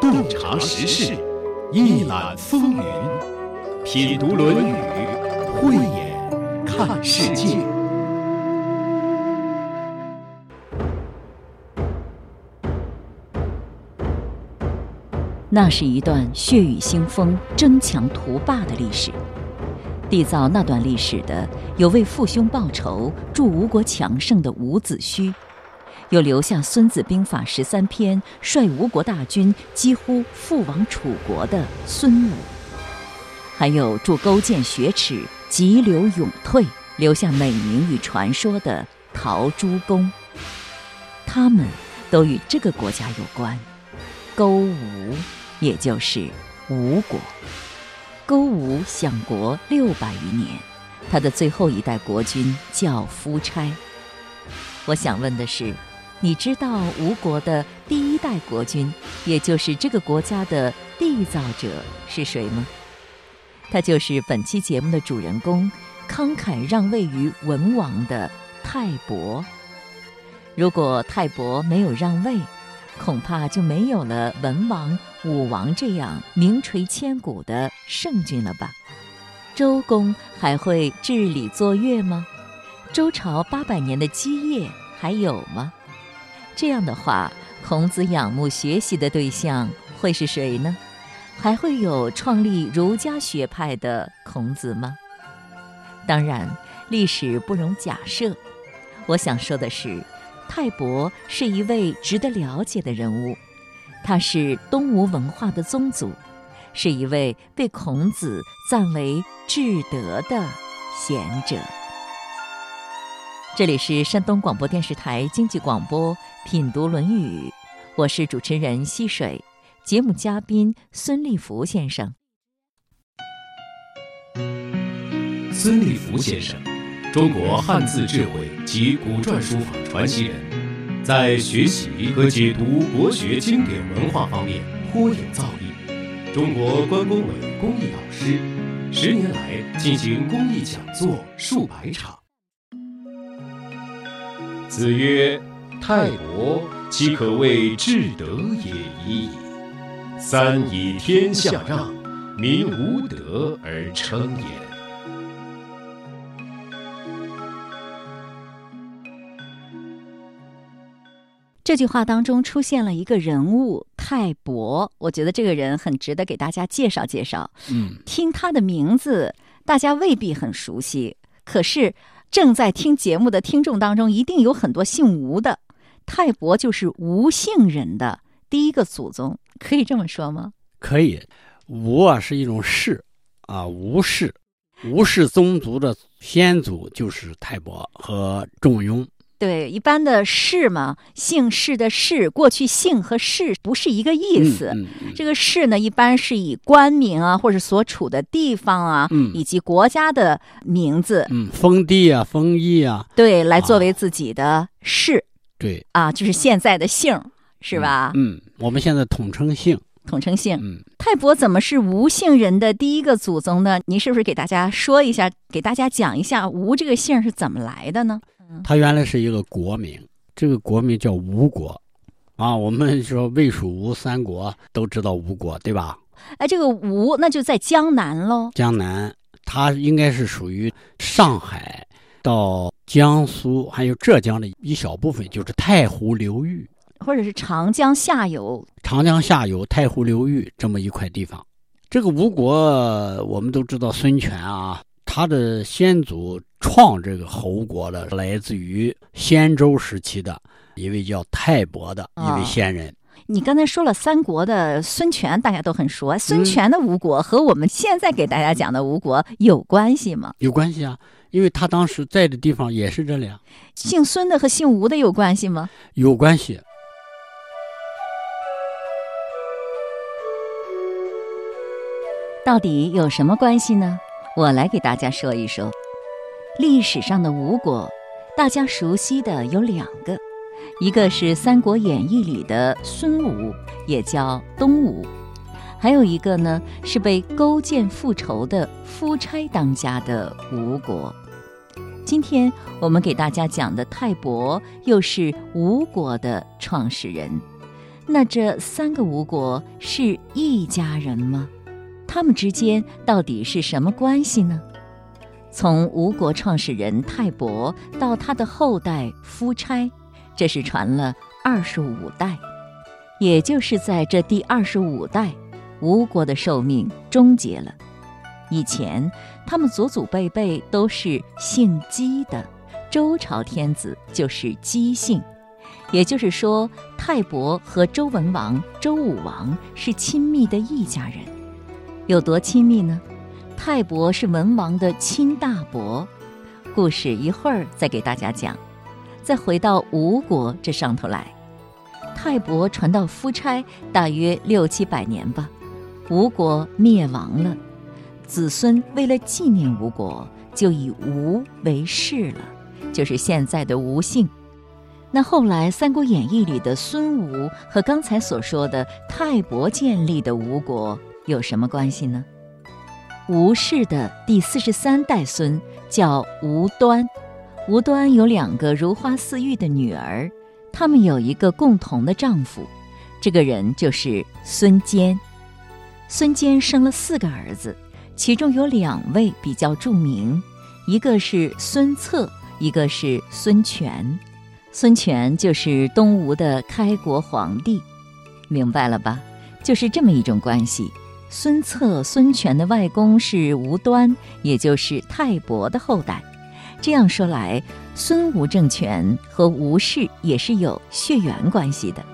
洞察时事，一览风云，品读《论语》，慧眼看世界。那是一段血雨腥风、争强图霸的历史。缔造那段历史的，有为父兄报仇、助吴国强盛的伍子胥，有留下《孙子兵法》十三篇、率吴国大军几乎覆亡楚国的孙武，还有助勾践雪耻、急流勇退、留下美名与传说的陶朱公。他们都与这个国家有关，勾吴，也就是吴国。勾吴享国六百余年，他的最后一代国君叫夫差。我想问的是，你知道吴国的第一代国君，也就是这个国家的缔造者是谁吗？他就是本期节目的主人公，慷慨让位于文王的泰伯。如果泰伯没有让位，恐怕就没有了文王、武王这样名垂千古的圣君了吧？周公还会治理作乐吗？周朝八百年的基业还有吗？这样的话，孔子仰慕学习的对象会是谁呢？还会有创立儒家学派的孔子吗？当然，历史不容假设。我想说的是。泰伯是一位值得了解的人物，他是东吴文化的宗祖，是一位被孔子赞为至德的贤者。这里是山东广播电视台经济广播《品读论语》，我是主持人溪水，节目嘉宾孙立福先生。孙立福先生。中国汉字智慧及古篆书法传奇人，在学习和解读国学经典文化方面颇有造诣。中国关工委公益导师，十年来进行公益讲座数百场。子曰：“泰伯，其可谓至德也已矣。三以天下让，民无德而称也。”这句话当中出现了一个人物泰伯，我觉得这个人很值得给大家介绍介绍。嗯，听他的名字，大家未必很熟悉，可是正在听节目的听众当中，一定有很多姓吴的。泰伯就是吴姓人的第一个祖宗，可以这么说吗？可以，吴啊是一种氏啊，吴氏，吴氏宗族的先祖就是泰伯和仲雍。对，一般的氏嘛，姓氏的氏，过去姓和氏不是一个意思。这个氏呢，一般是以官名啊，或者所处的地方啊，以及国家的名字，嗯，封地啊，封邑啊，对，来作为自己的氏。对，啊，就是现在的姓，是吧？嗯，我们现在统称姓，统称姓。嗯，泰伯怎么是吴姓人的第一个祖宗呢？您是不是给大家说一下，给大家讲一下吴这个姓是怎么来的呢？他原来是一个国名，这个国名叫吴国，啊，我们说魏蜀吴三国都知道吴国，对吧？哎，这个吴那就在江南喽。江南，它应该是属于上海到江苏还有浙江的一小部分，就是太湖流域，或者是长江下游。长江下游太湖流域这么一块地方，这个吴国我们都知道，孙权啊。他的先祖创这个侯国的，来自于先周时期的一位叫泰伯的一位先人。你刚才说了三国的孙权，大家都很熟。孙权的吴国和我们现在给大家讲的吴国有关系吗？有关系啊，因为他当时在的地方也是这里啊。姓孙的和姓吴的有关系吗？有关系。到底有什么关系呢？我来给大家说一说，历史上的吴国，大家熟悉的有两个，一个是《三国演义》里的孙吴，也叫东吴，还有一个呢是被勾践复仇的夫差当家的吴国。今天我们给大家讲的泰伯，又是吴国的创始人。那这三个吴国是一家人吗？他们之间到底是什么关系呢？从吴国创始人泰伯到他的后代夫差，这是传了二十五代，也就是在这第二十五代，吴国的寿命终结了。以前他们祖祖辈辈都是姓姬的，周朝天子就是姬姓，也就是说，泰伯和周文王、周武王是亲密的一家人，有多亲密呢？泰伯是文王的亲大伯，故事一会儿再给大家讲。再回到吴国这上头来，泰伯传到夫差大约六七百年吧，吴国灭亡了，子孙为了纪念吴国，就以吴为氏了，就是现在的吴姓。那后来《三国演义》里的孙吴和刚才所说的泰伯建立的吴国有什么关系呢？吴氏的第四十三代孙叫吴端，吴端有两个如花似玉的女儿，他们有一个共同的丈夫，这个人就是孙坚。孙坚生了四个儿子，其中有两位比较著名，一个是孙策，一个是孙权。孙权就是东吴的开国皇帝，明白了吧？就是这么一种关系。孙策、孙权的外公是吴端，也就是泰伯的后代。这样说来，孙吴政权和吴氏也是有血缘关系的。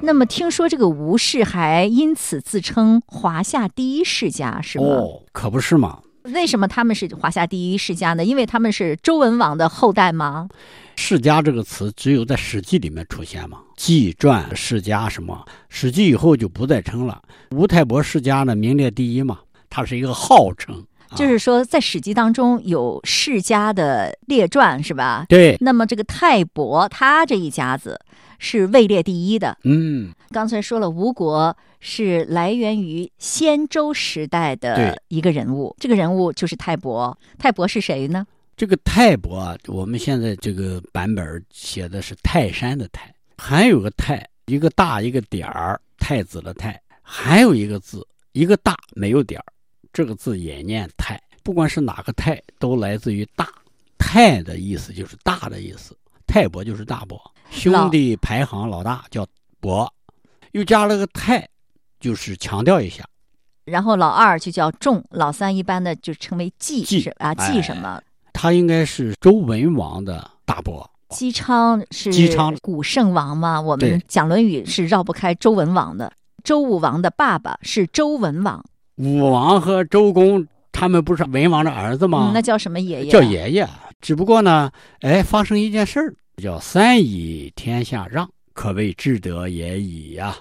那么，听说这个吴氏还因此自称华夏第一世家，是吗？哦，可不是嘛。为什么他们是华夏第一世家呢？因为他们是周文王的后代吗？世家这个词只有在《史记》里面出现嘛，纪传世家什么，《史记》以后就不再称了。吴太伯世家呢，名列第一嘛，它是一个号称。就是说，在《史记》当中有世家的列传，是吧？对。那么这个泰伯他这一家子是位列第一的。嗯。刚才说了，吴国是来源于先周时代的一个人物，这个人物就是泰伯。泰伯是谁呢？这个泰伯啊，我们现在这个版本写的是泰山的泰，还有个泰，一个大一个点儿，太子的太，还有一个字，一个大没有点儿。这个字也念泰，不管是哪个泰，都来自于大。泰的意思就是大的意思，泰伯就是大伯，兄弟排行老大叫伯，又加了个泰，就是强调一下。然后老二就叫仲，老三一般的就称为季，季啊季什么？他应该是周文王的大伯。姬昌是姬昌古圣王嘛？我们讲《论语》是绕不开周文王的。周武王的爸爸是周文王。武王和周公他们不是文王的儿子吗？那叫什么爷爷？叫爷爷。只不过呢，哎，发生一件事儿，叫三以天下让，可谓至德也已呀。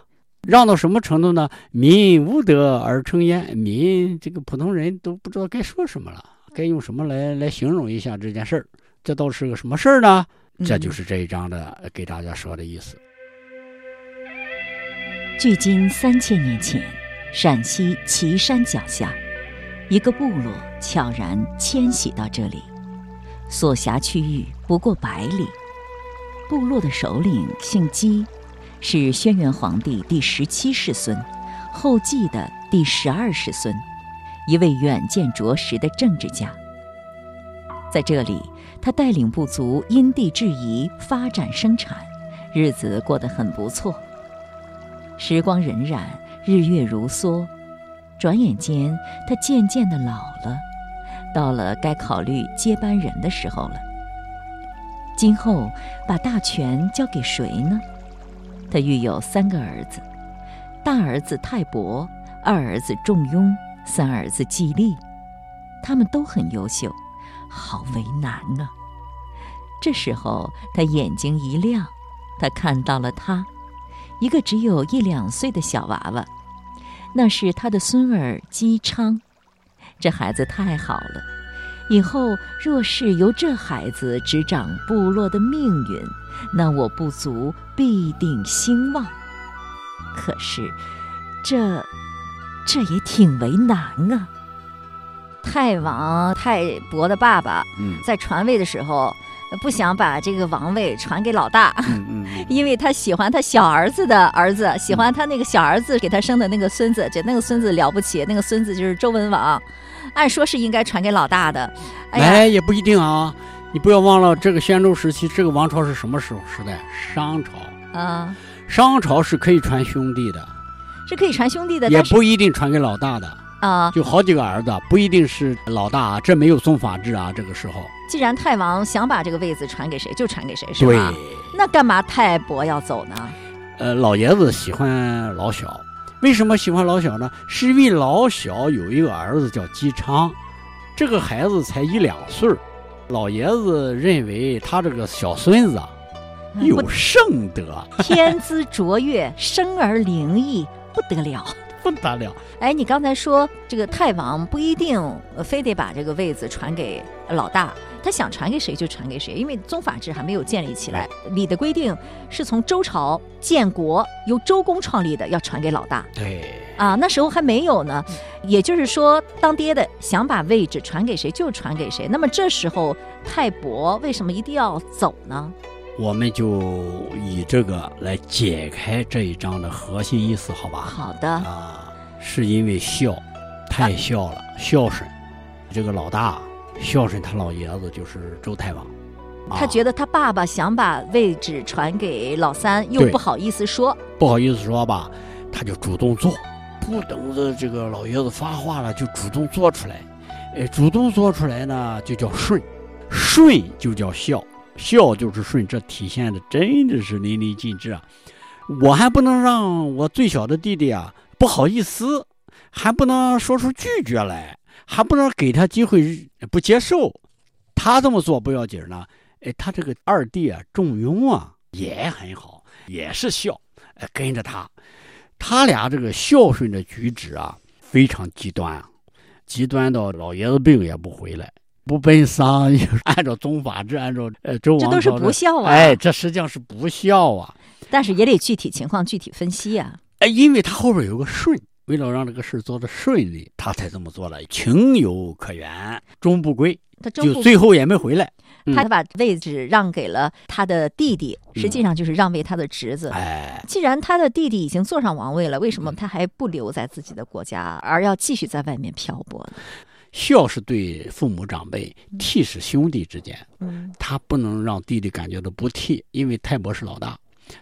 让到什么程度呢？民无德而成焉，民这个普通人都不知道该说什么了，该用什么来来形容一下这件事儿？这倒是个什么事儿呢？这就是这一章的给大家说的意思。距今三千年前。陕西岐山脚下，一个部落悄然迁徙到这里，所辖区域不过百里。部落的首领姓姬，是轩辕皇帝第十七世孙，后继的第十二世孙，一位远见卓识的政治家。在这里，他带领部族因地制宜发展生产，日子过得很不错。时光荏苒。日月如梭，转眼间，他渐渐的老了，到了该考虑接班人的时候了。今后把大权交给谁呢？他育有三个儿子：大儿子泰伯，二儿子仲雍，三儿子季历。他们都很优秀，好为难啊！这时候，他眼睛一亮，他看到了他。一个只有一两岁的小娃娃，那是他的孙儿姬昌。这孩子太好了，以后若是由这孩子执掌部落的命运，那我部族必定兴旺。可是，这这也挺为难啊。太王太伯的爸爸在传位的时候。不想把这个王位传给老大，因为他喜欢他小儿子的儿子，喜欢他那个小儿子给他生的那个孙子，这那个孙子了不起，那个孙子就是周文王，按说是应该传给老大的。哎，也不一定啊，你不要忘了，这个宣州时期这个王朝是什么时候时代？商朝啊，商朝是可以传兄弟的，是可以传兄弟的，也不一定传给老大的。啊，就好几个儿子，不一定是老大，这没有宗法制啊。这个时候，既然太王想把这个位子传给谁，就传给谁，是吧？那干嘛太伯要走呢？呃，老爷子喜欢老小，为什么喜欢老小呢？是因为老小有一个儿子叫姬昌，这个孩子才一两岁老爷子认为他这个小孙子啊有圣德，天资卓越，生而灵异，不得了。不得了！哎，你刚才说这个太王不一定非得把这个位子传给老大，他想传给谁就传给谁，因为宗法制还没有建立起来。礼的规定是从周朝建国，由周公创立的，要传给老大。对，啊，那时候还没有呢。也就是说，当爹的想把位置传给谁就传给谁。那么这时候太伯为什么一定要走呢？我们就以这个来解开这一章的核心意思，好吧？好的。啊，是因为孝，太孝了，孝顺。这个老大孝顺他老爷子，就是周太王。他觉得他爸爸想把位置传给老三，又不好意思说。不好意思说吧，他就主动做，不等着这个老爷子发话了，就主动做出来。哎，主动做出来呢，就叫顺，顺就叫孝。孝就是顺，这体现的真的是淋漓尽致啊！我还不能让我最小的弟弟啊不好意思，还不能说出拒绝来，还不能给他机会不接受。他这么做不要紧呢，哎，他这个二弟啊仲雍啊也很好，也是孝，跟着他，他俩这个孝顺的举止啊非常极端啊，极端到老爷子病也不回来。不奔丧，按照宗法制，按照呃周王这都是不孝啊！哎，这实际上是不孝啊。但是也得具体情况具体分析啊。哎，因为他后边有个顺，为了让这个事做得顺利，他才这么做了。情有可原，终不归，他就最后也没回来。他把位置让给了他的弟弟，实际上就是让位他的侄子。哎，既然他的弟弟已经坐上王位了，为什么他还不留在自己的国家，而要继续在外面漂泊呢？孝是对父母长辈，悌是兄弟之间。嗯，他不能让弟弟感觉到不悌，因为泰伯是老大，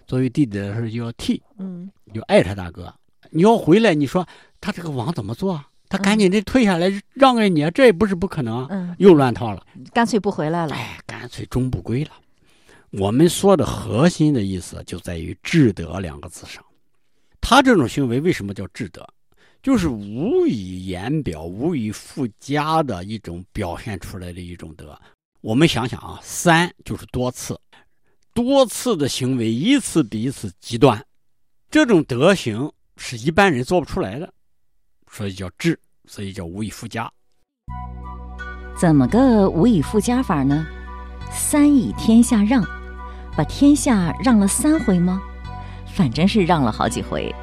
作为弟弟来说就要悌。嗯，就爱他大哥。你要回来，你说他这个王怎么做？他赶紧的退下来让给你，这也不是不可能。嗯，又乱套了，干脆不回来了。哎，干脆终不归了。我们说的核心的意思就在于“至德”两个字上。他这种行为为什么叫至德？就是无以言表、无以复加的一种表现出来的一种德。我们想想啊，三就是多次，多次的行为一次比一次极端，这种德行是一般人做不出来的，所以叫智，所以叫无以复加。怎么个无以复加法呢？三以天下让，把天下让了三回吗？反正是让了好几回。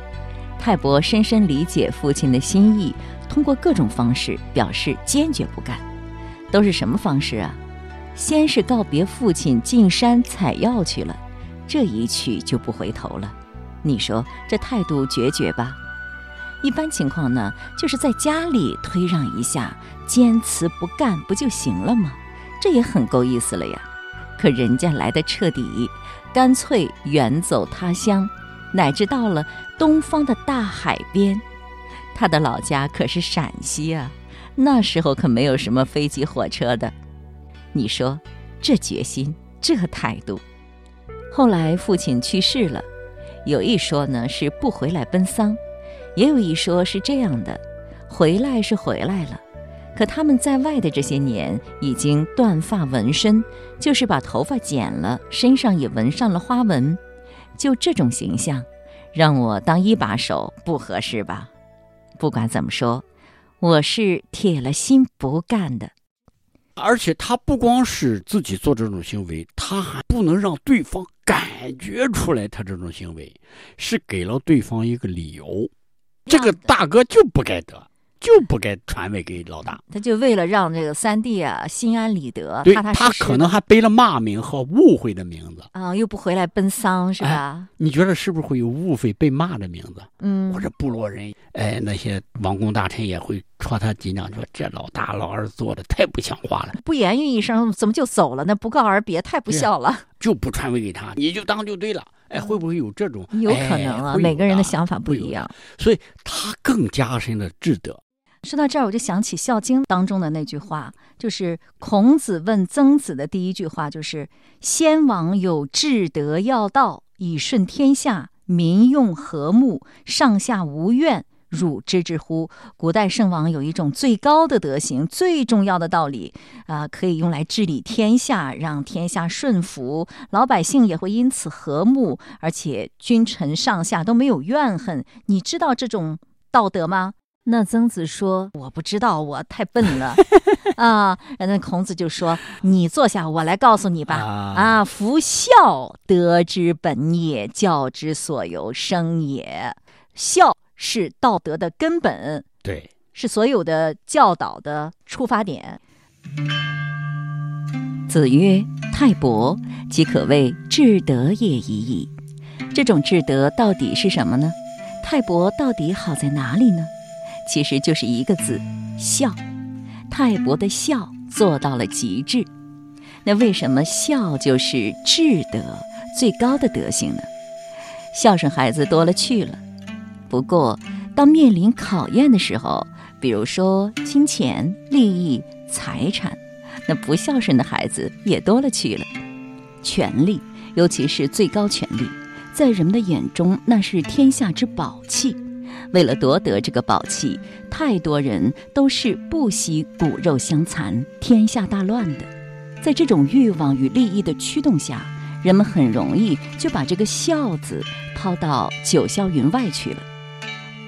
泰伯深深理解父亲的心意，通过各种方式表示坚决不干。都是什么方式啊？先是告别父亲进山采药去了，这一去就不回头了。你说这态度决绝吧？一般情况呢，就是在家里推让一下，坚持不干不就行了吗？这也很够意思了呀。可人家来的彻底，干脆远走他乡。乃至到了东方的大海边，他的老家可是陕西啊，那时候可没有什么飞机火车的。你说这决心，这态度。后来父亲去世了，有一说呢是不回来奔丧，也有一说是这样的：回来是回来了，可他们在外的这些年已经断发纹身，就是把头发剪了，身上也纹上了花纹。就这种形象，让我当一把手不合适吧？不管怎么说，我是铁了心不干的。而且他不光是自己做这种行为，他还不能让对方感觉出来他这种行为是给了对方一个理由。这个大哥就不该得，就不该传位给老大。他就为了让这个三弟啊心安理得，他实实可能还背了骂名和误会的名字。啊、又不回来奔丧是吧？你觉得是不是会有误会被骂的名字？嗯或，者部落人，哎，那些王公大臣也会戳他脊梁，说这老大老二做的太不像话了，不言语一声，怎么就走了呢？不告而别，太不孝了。就不传位给他，你就当就对了。哎，会不会有这种？有可能啊，哎每个人的的想法不一样。所以他更加深了智德。说到这儿，我就想起《孝经》当中的那句话，就是孔子问曾子的第一句话，就是“先王有至德要道，以顺天下，民用和睦，上下无怨。”汝知之乎？古代圣王有一种最高的德行，最重要的道理啊、可以用来治理天下，让天下顺服，老百姓也会因此和睦，而且君臣上下都没有怨恨。你知道这种道德吗？那曾子说：“我不知道，我太笨了。”啊，那孔子就说：“你坐下，我来告诉你吧。啊啊，夫孝，德之本也，教之所由生也。孝是道德的根本，对，是所有的教导的出发点。”子曰：“泰伯，即可谓至德也已矣。”这种至德到底是什么呢？泰伯到底好在哪里呢？其实就是一个字：孝。泰伯的孝做到了极致。那为什么孝就是至德最高的德行呢？孝顺孩子多了去了。不过，当面临考验的时候，比如说金钱、利益、财产，那不孝顺的孩子也多了去了。权力，尤其是最高权力，在人们的眼中那是天下之宝器。为了夺得这个宝器，太多人都是不惜骨肉相残、天下大乱的。在这种欲望与利益的驱动下，人们很容易就把这个“孝”字抛到九霄云外去了。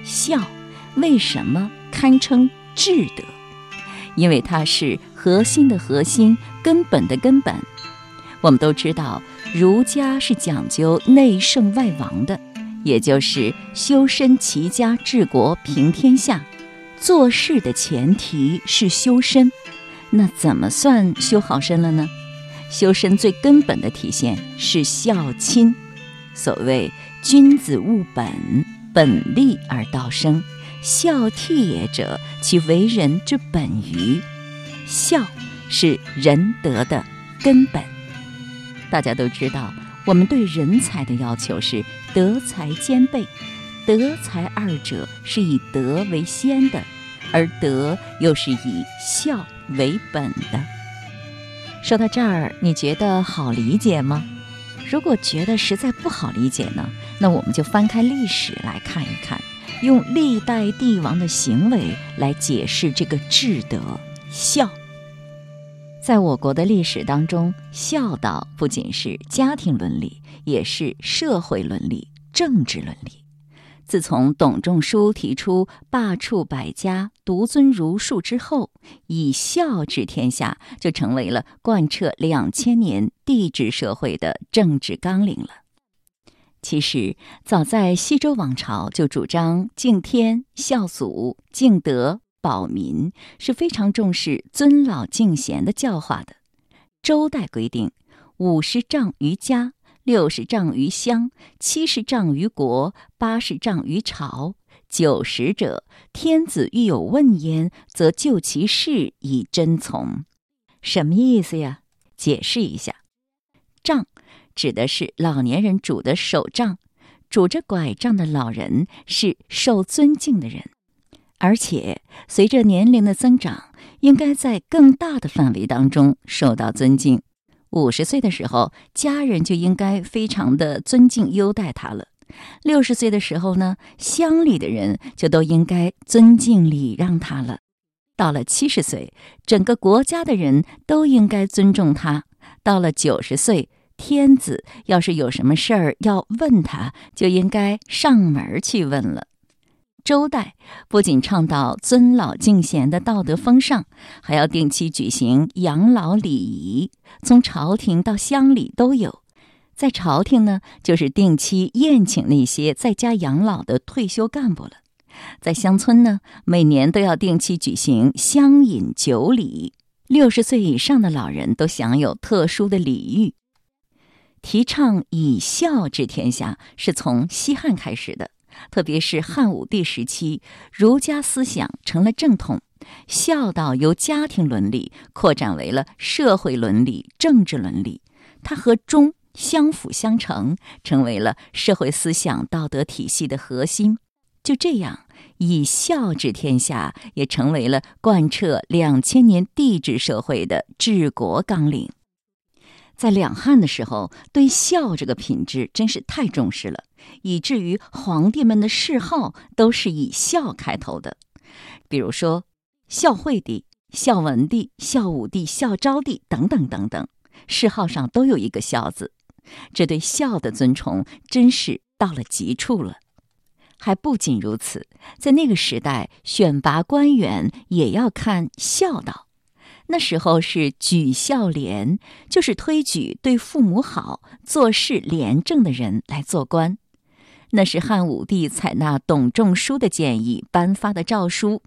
孝为什么堪称至德？因为它是核心的核心，根本的根本。我们都知道，儒家是讲究内圣外王的，也就是修身齐家治国平天下。做事的前提是修身，那怎么算修好身了呢？修身最根本的体现是孝亲。所谓君子务本，本立而道生。孝悌也者，其为人之本于。孝是仁德的根本。大家都知道，我们对人才的要求是德才兼备，德才二者是以德为先的，而德又是以孝为本的。说到这儿，你觉得好理解吗？如果觉得实在不好理解呢，那我们就翻开历史来看一看，用历代帝王的行为来解释这个至德孝。在我国的历史当中，孝道不仅是家庭伦理，也是社会伦理、政治伦理。自从董仲舒提出罢黜百家、独尊儒术之后，以孝治天下就成为了贯彻两千年帝制社会的政治纲领了。其实，早在西周王朝就主张敬天、孝祖、敬德、保民，是非常重视尊老敬贤的教化的。周代规定，五十丈于家。六十丈于乡，七十丈于国，八十丈于朝。九十者，天子欲有问焉，则就其事以真从。什么意思呀？解释一下。杖指的是老年人拄的手杖，拄着拐杖的老人是受尊敬的人，而且随着年龄的增长，应该在更大的范围当中受到尊敬。五十岁的时候，家人就应该非常的尊敬优待他了。六十岁的时候呢，乡里的人就都应该尊敬礼让他了。到了七十岁，整个国家的人都应该尊重他。到了九十岁，天子要是有什么事儿要问他，就应该上门去问了。周代不仅倡导尊老敬贤的道德风尚，还要定期举行养老礼仪，从朝廷到乡里都有。在朝廷呢，就是定期宴请那些在家养老的退休干部了；在乡村呢，每年都要定期举行乡饮酒礼，六十岁以上的老人都享有特殊的礼遇。提倡以孝治天下是从西汉开始的，特别是汉武帝时期，儒家思想成了正统，孝道由家庭伦理扩展为了社会伦理、政治伦理，它和忠相辅相成，成为了社会思想道德体系的核心。就这样，以孝治天下也成为了贯彻两千年帝制社会的治国纲领。在两汉的时候，对孝这个品质真是太重视了，以至于皇帝们的谥号都是以孝开头的。比如说，孝惠帝、孝文帝、孝武帝、孝昭帝等等等等，谥号上都有一个“孝”字。这对孝的尊崇真是到了极处了。还不仅如此，在那个时代，选拔官员也要看孝道。那时候是举孝廉，就是推举对父母好、做事廉政的人来做官。那是汉武帝采纳董仲舒的建议颁发的诏书，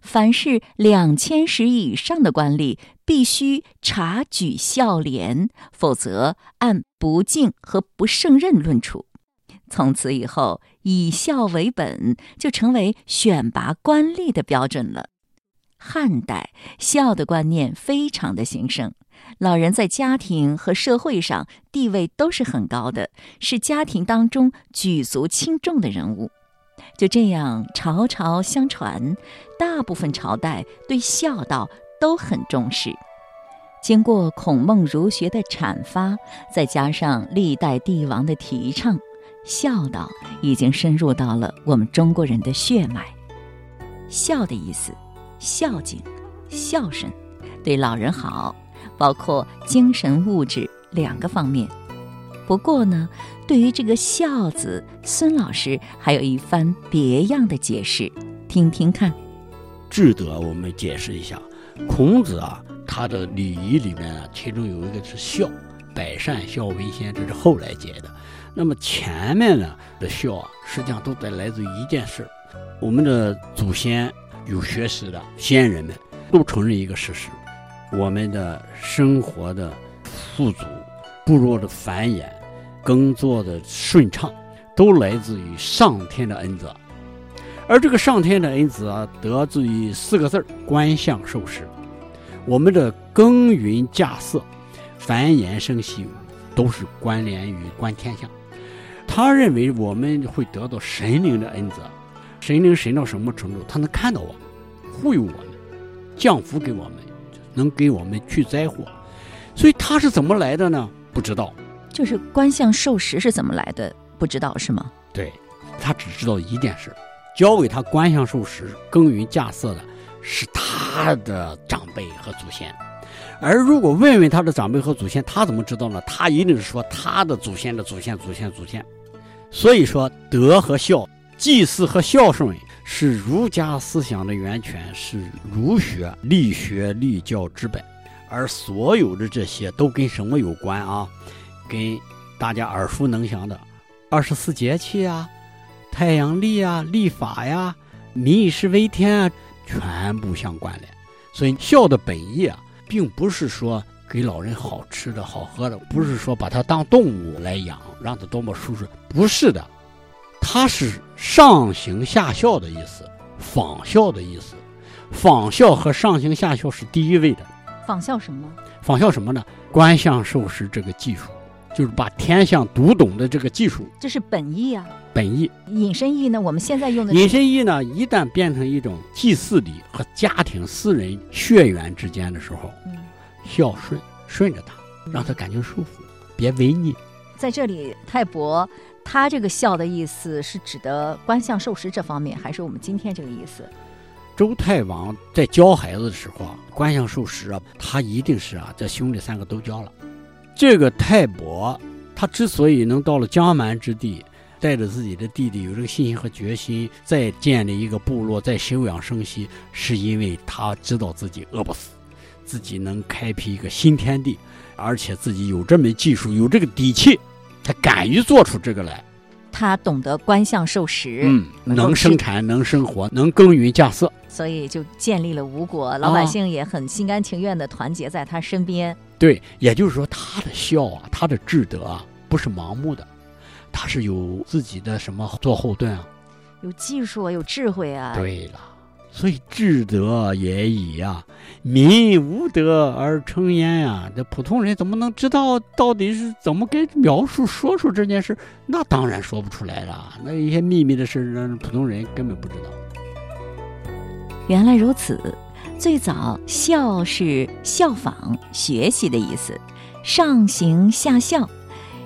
凡是两千石以上的官吏，必须察举孝廉，否则按不敬和不胜任论处。从此以后，以孝为本，就成为选拔官吏的标准了。汉代孝的观念非常的兴盛，老人在家庭和社会上地位都是很高的，是家庭当中举足轻重的人物。就这样，朝朝相传，大部分朝代对孝道都很重视。经过孔孟儒学的阐发，再加上历代帝王的提倡，孝道已经深入到了我们中国人的血脉。孝的意思。孝敬、孝顺，对老人好，包括精神、物质两个方面。不过呢，对于这个“孝”字，孙老师还有一番别样的解释，听听看。智德我们解释一下，孔子啊，他的礼仪里面啊，其中有一个是孝，百善孝为先，这是后来解的。那么前面呢的孝啊，实际上都在来自一件事，我们的祖先。有学识的先人们都承认一个事实：我们的生活的富足、部落的繁衍、耕作的顺畅，都来自于上天的恩泽。而这个上天的恩泽啊，得自于四个字儿：观象授时。我们的耕耘稼穑、繁衍生息，都是关联于观天象。他认为我们会得到神灵的恩泽。神灵神到什么程度？他能看到我们，护佑我们，降福给我们，能给我们去灾祸。所以他是怎么来的呢？不知道。就是观象授时是怎么来的？不知道是吗？对，他只知道一件事：教给他观象授时、耕耘稼穑的是他的长辈和祖先。而如果问问他的长辈和祖先，他怎么知道呢？他一定是说他的祖先的祖先、祖先、祖先。所以说，德和孝。祭祀和孝顺是儒家思想的源泉，是儒学立学立教之本，而所有的这些都跟什么有关啊？跟大家耳熟能详的二十四节气啊、太阳历啊、历法呀、民以食为天啊，全部相关联。所以孝的本意啊，并不是说给老人好吃的好喝的，不是说把它当动物来养，让它多么舒适，不是的。它是上行下效的意思，仿效的意思，仿效和上行下效是第一位的。仿效什么？仿效什么呢？观象授时这个技术，就是把天象读懂的这个技术。这是本意啊。本意。引申意呢？我们现在用的。引申意呢？一旦变成一种祭祀礼和家庭私人血缘之间的时候，孝顺顺着他，让他感觉舒服，别违逆。在这里，泰伯。他这个孝的意思是指的观象授时这方面，还是我们今天这个意思？周太王在教孩子的时候啊，观象授时啊，他一定是啊，这兄弟三个都教了。这个太伯他之所以能到了江蛮之地，带着自己的弟弟有这个信心和决心，再建立一个部落，再休养生息，是因为他知道自己饿不死，自己能开辟一个新天地，而且自己有这门技术，有这个底气。他敢于做出这个来，他懂得观象授时，嗯，能生产，能生活，能耕耘稼穑，所以就建立了吴国，老百姓也很心甘情愿的团结在他身边。对，也就是说，他的孝啊，他的智德啊，不是盲目的，他是有自己的什么做后盾啊，有技术啊，有智慧啊。对了。所以智德也已呀，民无德而成焉呀。这普通人怎么能知道到底是怎么给描述说出这件事？那当然说不出来了。那一些秘密的事，让普通人根本不知道。原来如此，最早效是效仿、学习的意思，上行下效，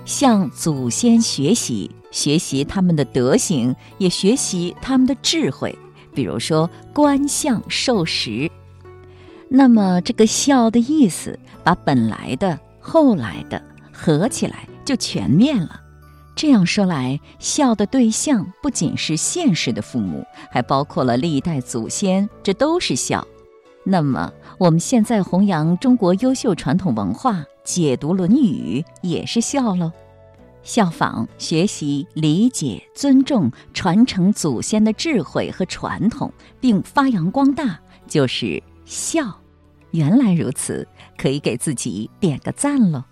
向祖先学习，学习他们的德行，也学习他们的智慧。比如说观象授时，那么这个“孝”的意思，把本来的、后来的合起来就全面了。这样说来，孝的对象不仅是现实的父母，还包括了历代祖先，这都是孝。那么我们现在弘扬中国优秀传统文化，解读《论语》也是孝喽。效仿、学习、理解、尊重、传承祖先的智慧和传统，并发扬光大，就是孝。原来如此，可以给自己点个赞喽。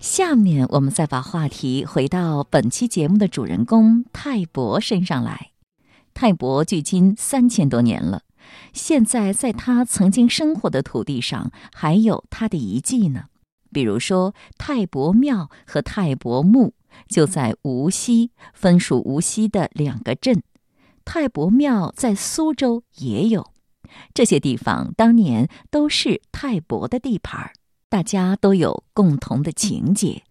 下面我们再把话题回到本期节目的主人公泰伯身上来。泰伯距今三千多年了，现在在他曾经生活的土地上，还有他的遗迹呢。比如说，太伯庙和太伯墓就在无锡，分属无锡的两个镇。太伯庙在苏州也有，这些地方当年都是太伯的地盘儿大家都有共同的情结。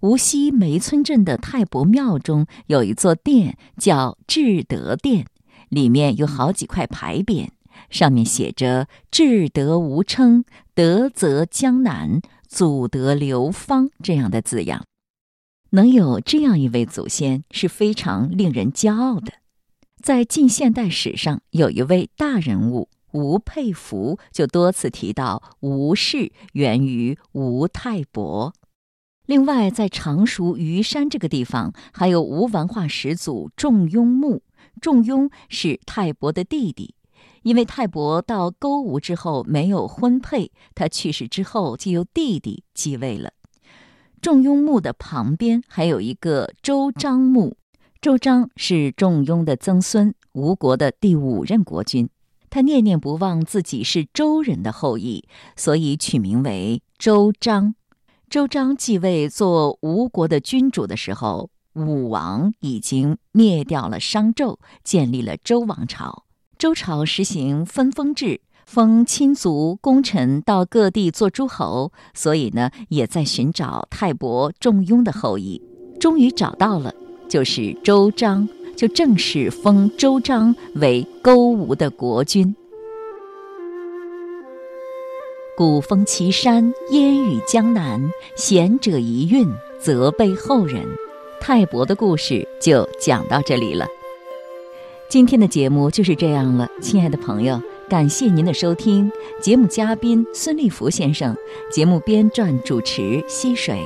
无锡梅村镇的太伯庙中有一座殿，叫至德殿，里面有好几块牌匾，上面写着“至德无称，德泽江南”。祖德流芳这样的字样，能有这样一位祖先是非常令人骄傲的。在近现代史上，有一位大人物吴佩孚就多次提到吴氏源于吴太伯。另外，在常熟虞山这个地方，还有吴文化始祖仲雍墓。仲雍是太伯的弟弟。因为太伯到勾吴之后没有婚配，他去世之后就由弟弟继位了。仲雍墓的旁边还有一个周章墓，周章是仲雍的曾孙，吴国的第五任国君。他念念不忘自己是周人的后裔，所以取名为周章。周章继位做吴国的君主的时候，武王已经灭掉了商纣，建立了周王朝。周朝实行分封制，封亲族功臣到各地做诸侯，所以呢，也在寻找泰伯仲雍的后裔，终于找到了，就是周章，就正式封周章为勾吴的国君。古风岐山，烟雨江南，贤者遗韵，责备后人。泰伯的故事就讲到这里了。今天的节目就是这样了，亲爱的朋友，感谢您的收听。节目嘉宾孙立福先生，节目编撰主持溪水。